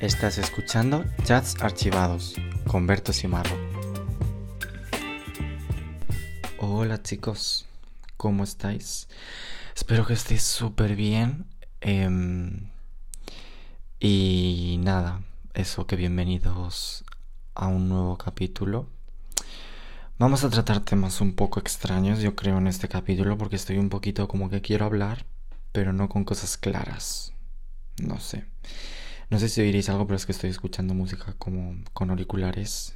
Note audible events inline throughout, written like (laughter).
Estás escuchando Chats Archivados con Berto Simarro. Hola chicos, ¿cómo estáis? Espero que estéis súper bien. Em, y nada, eso que bienvenidos a un nuevo capítulo. Vamos a tratar temas un poco extraños, yo creo, en este capítulo, porque estoy un poquito como que quiero hablar, pero no con cosas claras. No sé. No sé si oiréis algo, pero es que estoy escuchando música como con auriculares.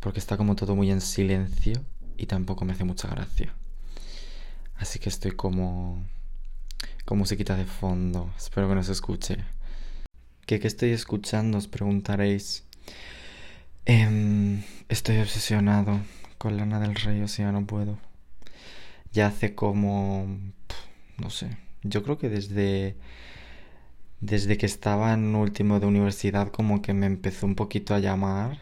Porque está como todo muy en silencio y tampoco me hace mucha gracia. Así que estoy como. con musiquita de fondo. Espero que no se escuche. ¿Qué, qué estoy escuchando? Os preguntaréis. Em, estoy obsesionado con Lana del Rey, o sea, no puedo. Ya hace como. no sé. Yo creo que desde desde que estaba en último de universidad como que me empezó un poquito a llamar,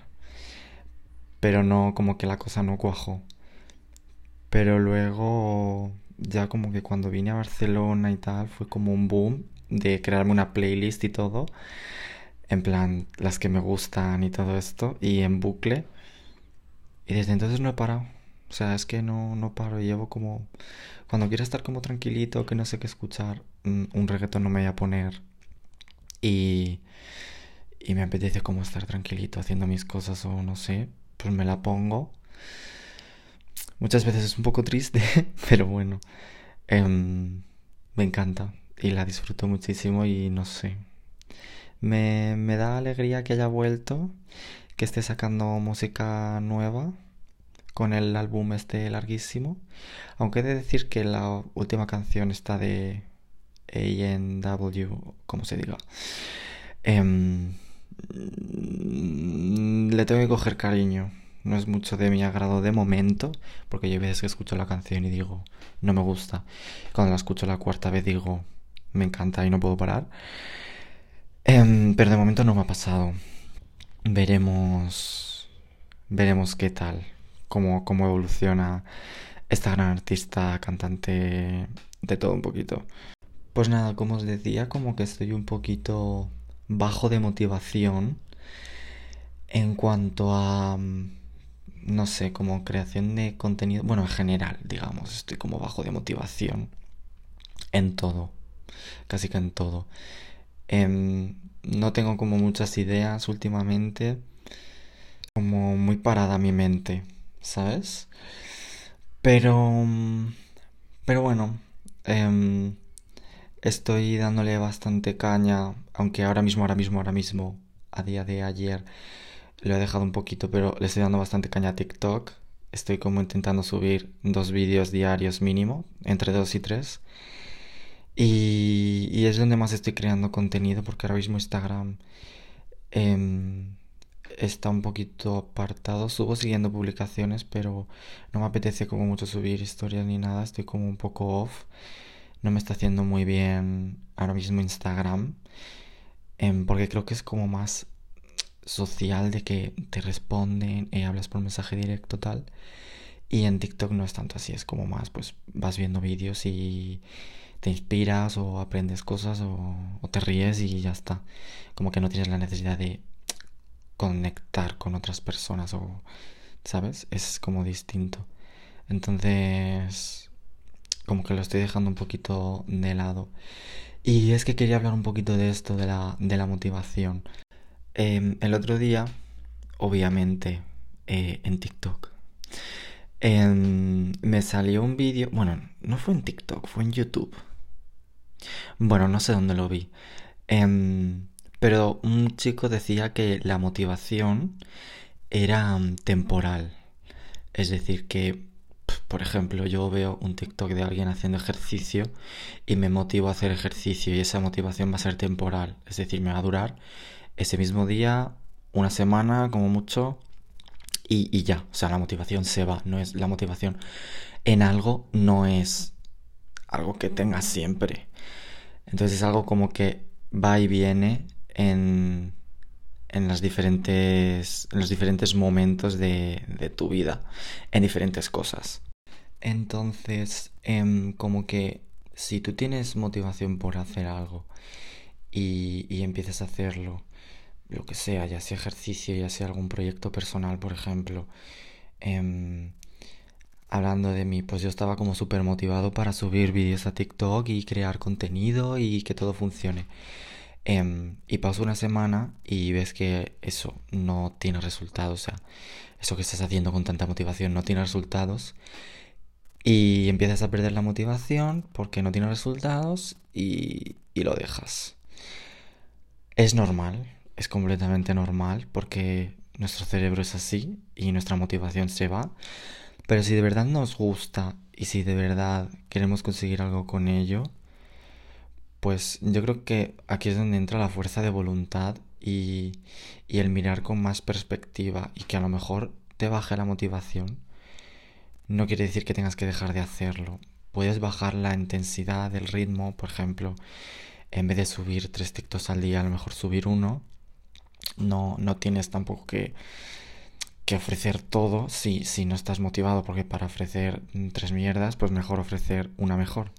pero no, como que la cosa no cuajó. Pero luego, ya como que cuando vine a Barcelona y tal, fue como un boom de crearme una playlist y todo, en plan, las que me gustan y todo esto, y en bucle. Y desde entonces no he parado. O sea, es que no, no paro. Llevo como... Cuando quiero estar como tranquilito, que no sé qué escuchar, un reggaetón no me voy a poner y, y me apetece como estar tranquilito haciendo mis cosas o no sé, pues me la pongo. Muchas veces es un poco triste, (laughs) pero bueno, em, me encanta y la disfruto muchísimo y no sé. Me, me da alegría que haya vuelto, que esté sacando música nueva con el álbum este larguísimo. Aunque he de decir que la última canción está de ANW, como se diga. Em, le tengo que coger cariño. No es mucho de mi agrado de momento, porque yo hay veces que escucho la canción y digo, no me gusta. Cuando la escucho la cuarta vez digo, me encanta y no puedo parar. Em, pero de momento no me ha pasado. Veremos. Veremos qué tal. Cómo, cómo evoluciona esta gran artista, cantante, de todo un poquito. Pues nada, como os decía, como que estoy un poquito bajo de motivación en cuanto a, mm, no sé, como creación de contenido, bueno, en general, digamos, estoy como bajo de motivación en todo, casi que en todo. Em, no tengo como muchas ideas últimamente, como muy parada mi mente, ¿sabes? Pero, mm, pero bueno, eh, Estoy dándole bastante caña, aunque ahora mismo, ahora mismo, ahora mismo, a día de ayer, lo he dejado un poquito, pero le estoy dando bastante caña a TikTok. Estoy como intentando subir dos vídeos diarios mínimo, entre dos y tres. Y, es donde más estoy creando contenido, porque ahora mismo Instagram em, está un poquito apartado. Subo siguiendo publicaciones, pero no me apetece como mucho subir historias ni nada. Estoy como un poco off no me está haciendo muy bien ahora mismo Instagram, em, porque creo que es como más social de que te responden y hablas por mensaje directo tal. Y en TikTok no es tanto así, es como más, pues vas viendo vídeos y te inspiras o aprendes cosas o, o te ríes y ya está. Como que no tienes la necesidad de conectar con otras personas o, ¿sabes? Es como distinto. Entonces, como que lo estoy dejando un poquito de lado. Y es que quería hablar un poquito de esto, de la, de la motivación. Em, el otro día, obviamente, eh, en TikTok, em, me salió un vídeo, bueno, no fue en TikTok, fue en YouTube. Bueno, no sé dónde lo vi. Em, pero un chico decía que la motivación era temporal. Es decir, que por ejemplo, yo veo un TikTok de alguien haciendo ejercicio y me motivo a hacer ejercicio y esa motivación va a ser temporal, es decir, me va a durar ese mismo día, una semana como mucho y, ya, o sea, la motivación se va, no es la motivación en algo, no es algo que tengas siempre. Entonces es algo como que va y viene en, en, las diferentes, en los diferentes momentos de, de tu vida, en diferentes cosas. Entonces, em, como que si tú tienes motivación por hacer algo y, y empiezas a hacerlo, lo que sea, ya sea ejercicio, ya sea algún proyecto personal, por ejemplo. Em, hablando de mí, pues yo estaba como súper motivado para subir vídeos a TikTok y crear contenido y que todo funcione. Em, y paso una semana y ves que eso no tiene resultados, o sea, eso que estás haciendo con tanta motivación no tiene resultados. Y empiezas a perder la motivación porque no tiene resultados y, y lo dejas. Es normal, es completamente normal porque nuestro cerebro es así y nuestra motivación se va. Pero si de verdad nos gusta y si de verdad queremos conseguir algo con ello, pues yo creo que aquí es donde entra la fuerza de voluntad y, el mirar con más perspectiva y que a lo mejor te baje la motivación. No quiere decir que tengas que dejar de hacerlo. Puedes bajar la intensidad del ritmo, por ejemplo, en vez de subir tres TikToks al día, a lo mejor subir uno. No, no tienes tampoco que, que ofrecer todo si, si no estás motivado, porque para ofrecer tres mierdas, pues mejor ofrecer una mejor.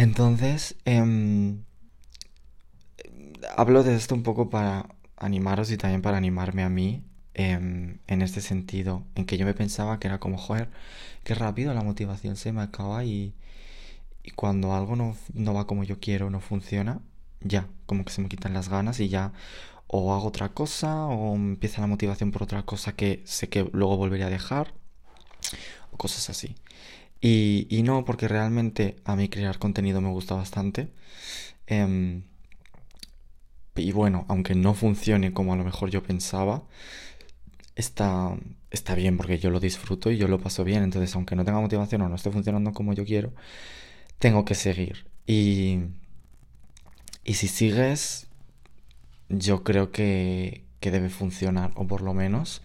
Entonces, em, hablo de esto un poco para animaros y también para animarme a mí em, en este sentido, en que yo me pensaba que era como, joder, qué rápido la motivación se me acaba y, cuando algo no, no va como yo quiero, no funciona, ya, como que se me quitan las ganas y ya o hago otra cosa o empieza la motivación por otra cosa que sé que luego volvería a dejar o cosas así. Y, y no, porque realmente a mí crear contenido me gusta bastante. Em, y bueno, aunque no funcione como a lo mejor yo pensaba, está, está bien porque yo lo disfruto y yo lo paso bien. Entonces, aunque no tenga motivación o no esté funcionando como yo quiero, tengo que seguir. Y, y si sigues, yo creo que, que debe funcionar, o por lo menos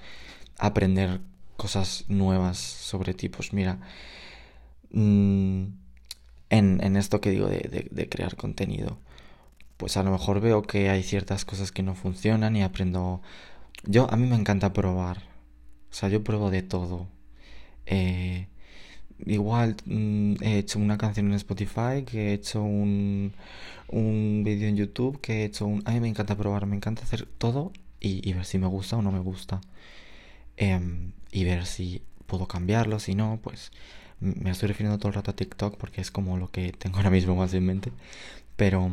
aprender cosas nuevas sobre ti. Pues mira, Mm, en, en, esto que digo de, de, crear contenido. Pues a lo mejor veo que hay ciertas cosas que no funcionan y aprendo... Yo, a mí me encanta probar. O sea, yo pruebo de todo. Eh, igual mm, he hecho una canción en Spotify, que he hecho un, un vídeo en YouTube, que he hecho un... A mí me encanta probar, me encanta hacer todo y, ver si me gusta o no me gusta. Eh, y ver si puedo cambiarlo, si no, pues me estoy refiriendo todo el rato a TikTok porque es como lo que tengo ahora mismo más en mente. Pero,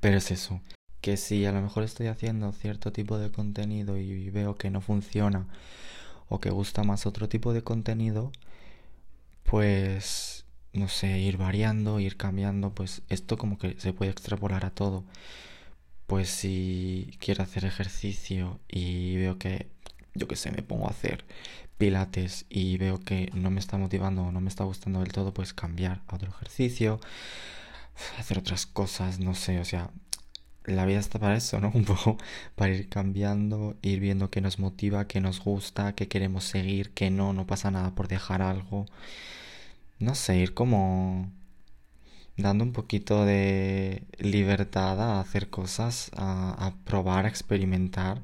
pero es eso. Que si a lo mejor estoy haciendo cierto tipo de contenido y veo que no funciona o que gusta más otro tipo de contenido, pues no sé, ir variando, ir cambiando, pues esto como que se puede extrapolar a todo. Pues si quiero hacer ejercicio y veo que, yo que sé, me pongo a hacer pilates y veo que no me está motivando o no me está gustando del todo, pues cambiar a otro ejercicio, hacer otras cosas, no sé, o sea, la vida está para eso, ¿no? (laughs) Un poco para ir cambiando, ir viendo qué nos motiva, qué nos gusta, qué queremos seguir, qué no, no pasa nada por dejar algo. No sé, ir como dando un poquito de libertad a hacer cosas, a probar, a experimentar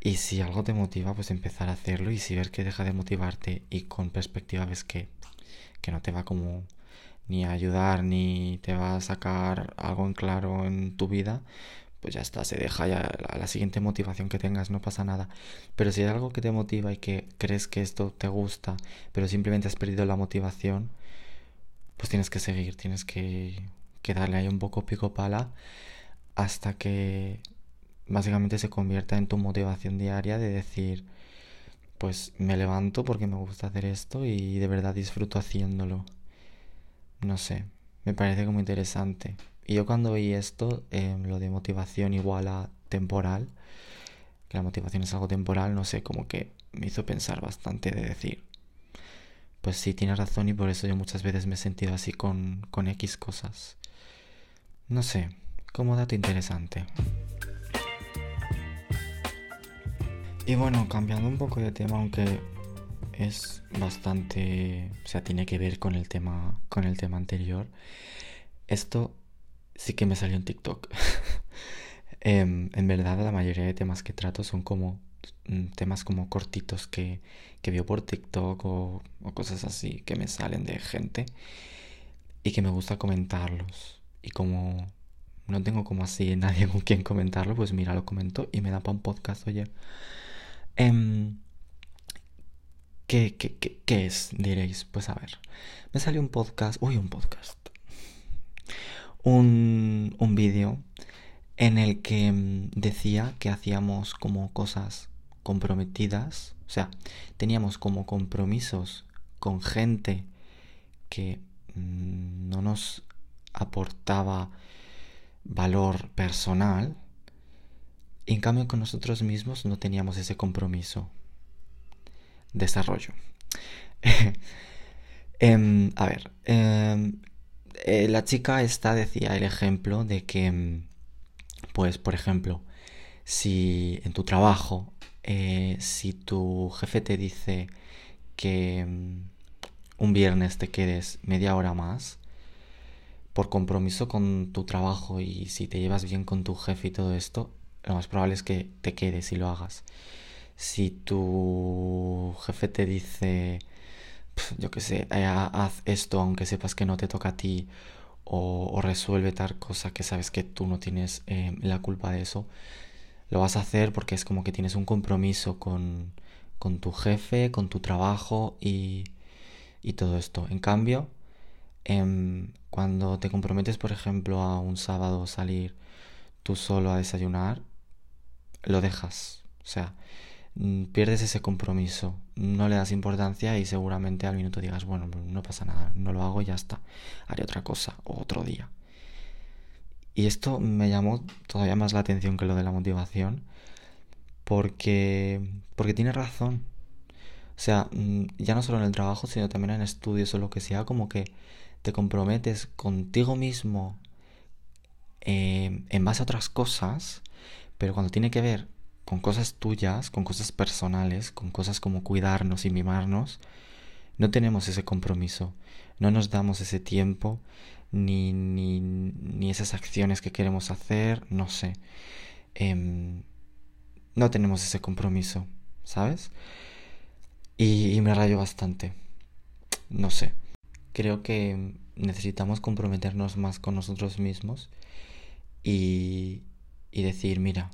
y si algo te motiva, pues empezar a hacerlo. Y si ves que deja de motivarte y con perspectiva ves que, que no te va como ni a ayudar ni te va a sacar algo en claro en tu vida, pues ya está, se deja ya a la siguiente motivación que tengas, no pasa nada. Pero si hay algo que te motiva y que crees que esto te gusta, pero simplemente has perdido la motivación, pues tienes que seguir, tienes que, que darle ahí un poco pico pala hasta que básicamente se convierta en tu motivación diaria de decir, pues me levanto porque me gusta hacer esto y de verdad disfruto haciéndolo. No sé, me parece como interesante. Y yo cuando vi esto, eh, lo de motivación igual a temporal, que la motivación es algo temporal, no sé, como que me hizo pensar bastante de decir, pues sí, tienes razón y por eso yo muchas veces me he sentido así con, con X cosas. No sé, como dato interesante. Y bueno, cambiando un poco de tema, aunque es bastante, o sea, tiene que ver con el tema, con el tema anterior. Esto sí que me salió en TikTok. (laughs) Em, en verdad, la mayoría de temas que trato son como mm, temas como cortitos que, que veo por TikTok o, o cosas así que me salen de gente y que me gusta comentarlos. Y como no tengo como así nadie con quien comentarlo, pues mira, lo comento y me da para un podcast, oye. Em, ¿qué, es? Diréis. Pues a ver, me salió un podcast, uy, un podcast. Un, un vídeo en el que mm, decía que hacíamos como cosas comprometidas, o sea, teníamos como compromisos con gente que mm, no nos aportaba valor personal, en cambio con nosotros mismos no teníamos ese compromiso. Desarrollo. (laughs) Em, a ver, em, eh, la chica esta decía el ejemplo de que, em, pues, por ejemplo, si en tu trabajo, eh, si tu jefe te dice que un viernes te quedes media hora más, por compromiso con tu trabajo y si te llevas bien con tu jefe y todo esto, lo más probable es que te quedes y lo hagas. Si tu jefe te dice, yo qué sé, eh, haz esto aunque sepas que no te toca a ti, o, resuelve tal cosa que sabes que tú no tienes eh, la culpa de eso, lo vas a hacer porque es como que tienes un compromiso con, con tu jefe, con tu trabajo y, y todo esto. En cambio, Em, cuando te comprometes, por ejemplo, a un sábado salir tú solo a desayunar, lo dejas. O sea, mm, pierdes ese compromiso, no le das importancia y seguramente al minuto digas, bueno, pues no pasa nada, no lo hago ya está, haré otra cosa o otro día. Y esto me llamó todavía más la atención que lo de la motivación, porque, porque tiene razón. O sea, mm, ya no solo en el trabajo, sino también en estudios o lo que sea, como que te comprometes contigo mismo en base a otras cosas, pero cuando tiene que ver con cosas tuyas, con cosas personales, con cosas como cuidarnos y mimarnos, no tenemos ese compromiso, no nos damos ese tiempo, ni, ni, ni esas acciones que queremos hacer, no sé. Em, no tenemos ese compromiso, ¿sabes? Y, y me rayo bastante. No sé creo que necesitamos comprometernos más con nosotros mismos y, y decir, mira,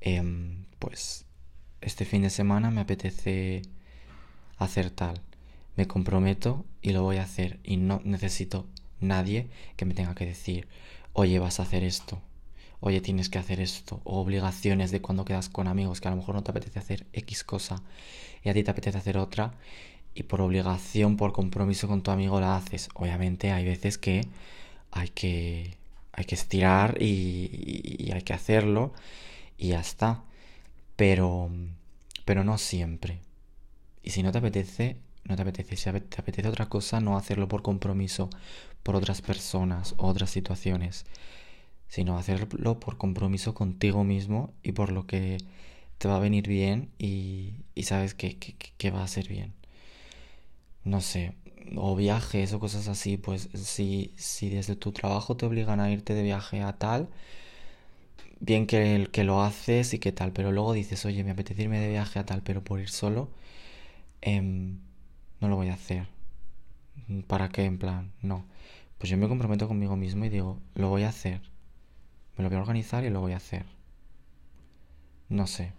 em, pues este fin de semana me apetece hacer tal. Me comprometo y lo voy a hacer y no necesito nadie que me tenga que decir, oye, vas a hacer esto, oye, tienes que hacer esto, o obligaciones de cuando quedas con amigos que a lo mejor no te apetece hacer X cosa y a ti te apetece hacer otra y por obligación, por compromiso con tu amigo la haces. Obviamente hay veces que hay que, hay que estirar y, hay que hacerlo y ya está. Pero, pero no siempre. Y si no te apetece, no te apetece. Si te apetece otra cosa, no hacerlo por compromiso por otras personas o otras situaciones, sino hacerlo por compromiso contigo mismo y por lo que te va a venir bien y, sabes que, que va a ser bien no sé, o viajes o cosas así, pues si, si desde tu trabajo te obligan a irte de viaje a tal, bien que, que lo haces y que tal, pero luego dices, oye, me apetece irme de viaje a tal, pero por ir solo, em, no lo voy a hacer. ¿Para qué? En plan, no. Pues yo me comprometo conmigo mismo y digo, lo voy a hacer. Me lo voy a organizar y lo voy a hacer. No sé.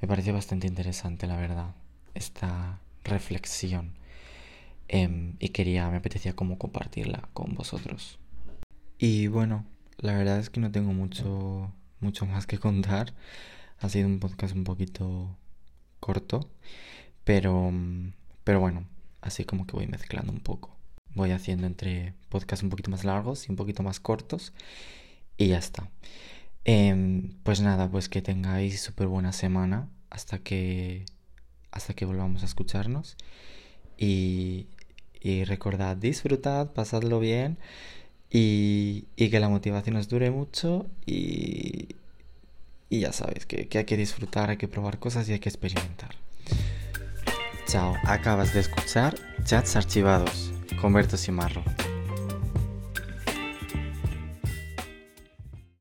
Me parece bastante interesante, la verdad, esta reflexión. Em, y quería, me apetecía como compartirla con vosotros. Y bueno, la verdad es que no tengo mucho, mucho más que contar. Ha sido un podcast un poquito corto, pero, pero bueno, así como que voy mezclando un poco. Voy haciendo entre podcasts un poquito más largos y un poquito más cortos y ya está. Em, pues nada, pues que tengáis súper buena semana hasta que, hasta que volvamos a escucharnos. Y, y recordad, disfrutad, pasadlo bien y, que la motivación os dure mucho y, ya sabéis que, que hay que disfrutar, hay que probar cosas y hay que experimentar. Chao, acabas de escuchar Chats Archivados con Berto Simarro.